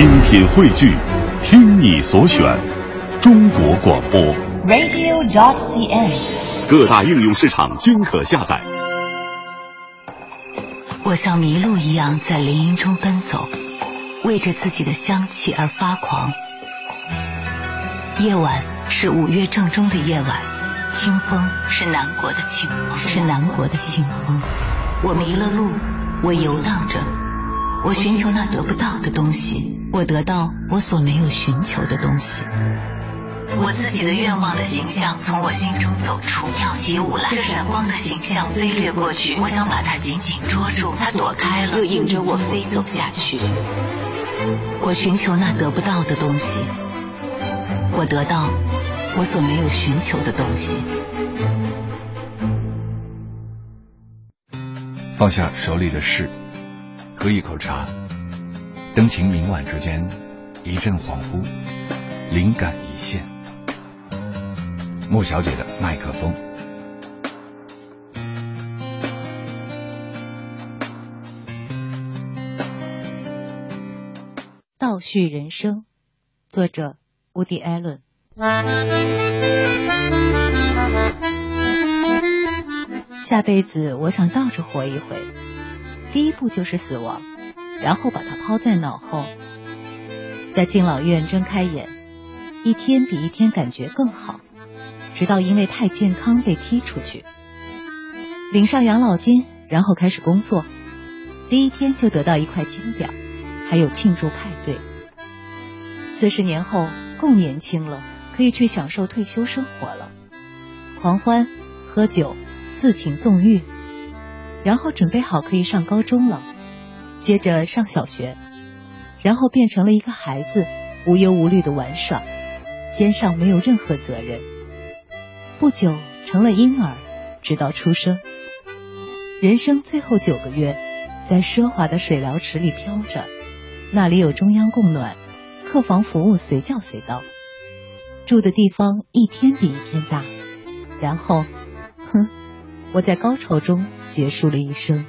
精品汇聚，听你所选，中国广播。radio.dot.cn，。各大应用市场均可下载。我像麋鹿一样在林荫中奔走，为着自己的香气而发狂。夜晚是五月正中的夜晚，清风是南国的清风，是南国的清风。我迷了路，我游荡着，我寻求那得不到的东西，我得到我所没有寻求的东西。我自己的愿望的形象从我心中走出，跳起舞来。这闪光的形象飞掠过去，我想把它紧紧捉住，它躲开了，又引着我飞走下去。我寻求那得不到的东西，我得到我所没有寻求的东西。放下手里的事，喝一口茶，灯情明晚之间，一阵恍惚，灵感一现。莫小姐的麦克风。倒叙人生，作者乌迪·艾伦。下辈子我想倒着活一回，第一步就是死亡，然后把它抛在脑后，在敬老院睁开眼，一天比一天感觉更好，直到因为太健康被踢出去，领上养老金，然后开始工作，第一天就得到一块金表，还有庆祝派对。四十年后更年轻了，可以去享受退休生活了，狂欢、喝酒。自请纵欲，然后准备好可以上高中了，接着上小学，然后变成了一个孩子，无忧无虑的玩耍，肩上没有任何责任。不久成了婴儿，直到出生。人生最后九个月，在奢华的水疗池里飘着，那里有中央供暖，客房服务随叫随到，住的地方一天比一天大，然后，哼。我在高潮中结束了一生。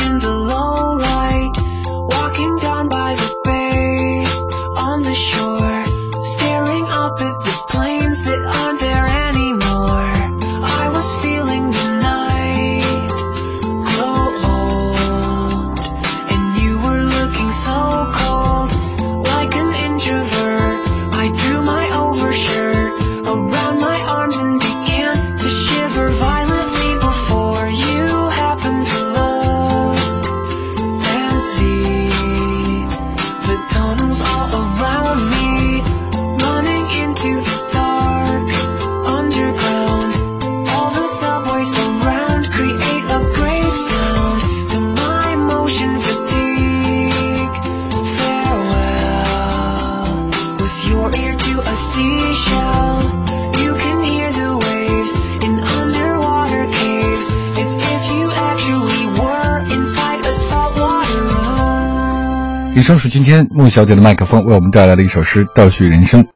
in the long 以上是今天孟小姐的麦克风为我们带来的一首诗《倒叙人生》。